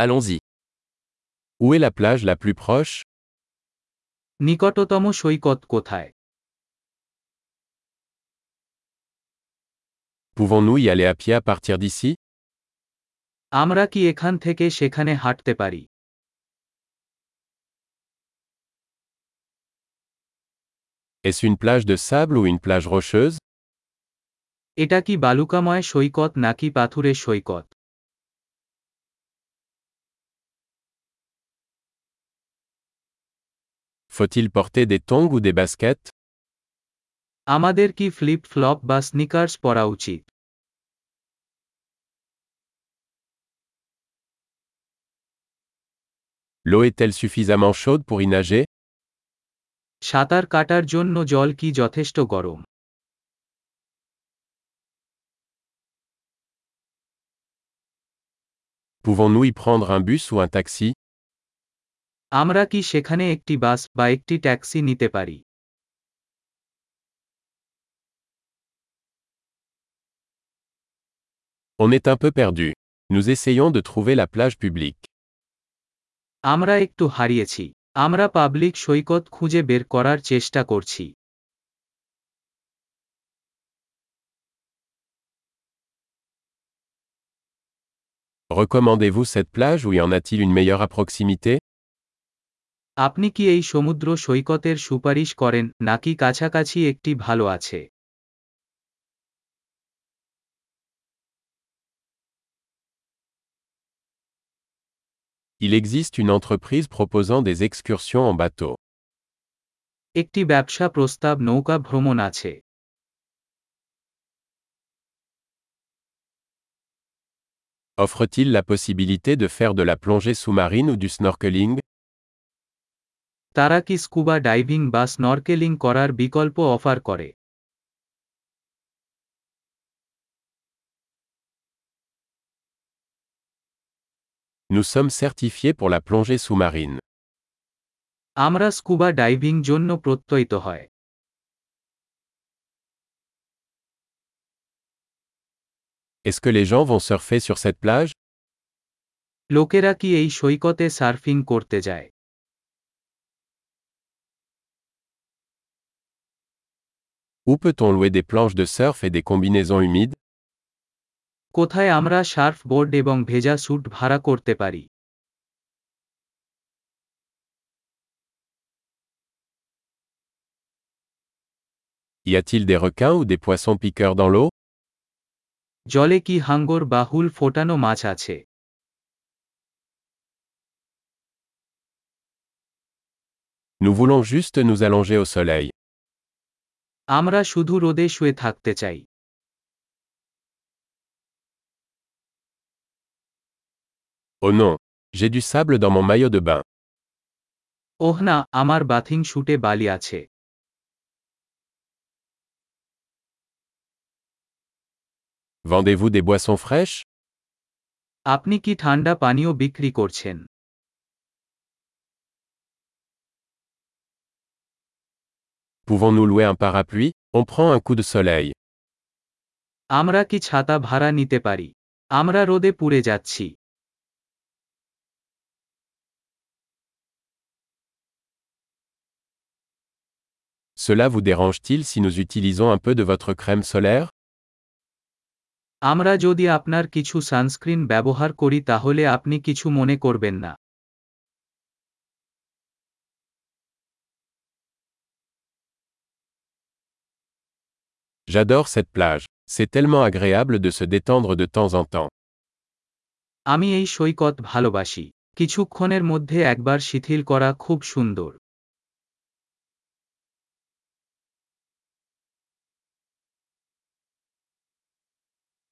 Allons-y. Où est la plage la plus proche নিকটতম সৈকত কোথায় Pouvons-nous y aller à pied à partir d'ici আমরা কি এখান থেকে সেখানে হাঁটতে পারি Est-ce une plage de sable ou une plage rocheuse এটা কি বালুকাময় সৈকত নাকি পাথুরে সৈকত Faut-il porter des tongs ou des baskets আমাদের কি ফ্লিপ ফ্লপ বা স্নিকার্স পরা উচিত L'eau est-elle suffisamment chaude pour y nager সাঁতার কাটার জন্য জল কি যথেষ্ট গরম Pouvons-nous y prendre un bus ou un taxi আমরা কি সেখানে একটি বাস বা একটি ট্যাক্সি নিতে পারি On est un peu perdu. Nous essayons de trouver la plage publique. আমরা একটু হারিয়েছি আমরা পাবলিক সৈকত খুঁজে বের করার চেষ্টা করছি Recommandez-vous cette plage ou y en a-t-il une meilleure à proximité আপনি কি এই সমুদ্র সৈকতের সুপারিশ করেন নাকি কাছাকাছি একটি ভালো আছে Il existe une entreprise proposant des excursions en bateau. একটি ব্যবসা প্রস্তাব নৌকা ভ্রমণ আছে Offre-t-il la possibilité de faire de la plongée sous-marine ou du snorkeling তারা কি স্কুবা ডাইভিং বা স্নরকেলিং করার বিকল্প অফার করে Nous sommes certifiés pour la plongée sous-marine. আমরা স্কুবা ডাইভিং জন্য প্রত্যয়িত হয় Est-ce que les gens vont surfer sur cette plage লোকেরা কি এই সৈকতে সার্ফিং করতে যায় Où peut-on louer des planches de surf et des combinaisons humides কোথায় আমরা সার্ফ বোর্ড এবং ভেজা স্যুট ভাড়া করতে পারি Y a-t-il des requins ou des poissons piqueurs dans l'eau জলে কি হাঙ্গর বা হুল ফোটানো মাছ আছে Nous voulons juste nous allonger au soleil. আমরা শুধু রোদে শুয়ে থাকতে চাই Oh non, j'ai du sable dans mon maillot de bain. ওহ না আমার বাথিং শুটে বালি আছে Vendez-vous des boissons fraîches আপনি কি ঠান্ডা পানীয় বিক্রি করছেন Pouvons-nous louer un parapluie On prend un coup de soleil. আমরা কি ছাতা ভাড়া নিতে পারি আমরা রোদে পুড়ে যাচ্ছি Cela vous dérange-t-il si nous utilisons un peu de votre crème solaire আমরা যদি আপনার কিছু সানস্ক্রিন ব্যবহার করি তাহলে আপনি কিছু মনে করবেন না J'adore cette plage. C'est tellement agréable de se détendre de temps en temps. আমি এই সৈকত ভালোবাসি কিছুক্ষণের মধ্যে একবার শিথিল করা খুব সুন্দর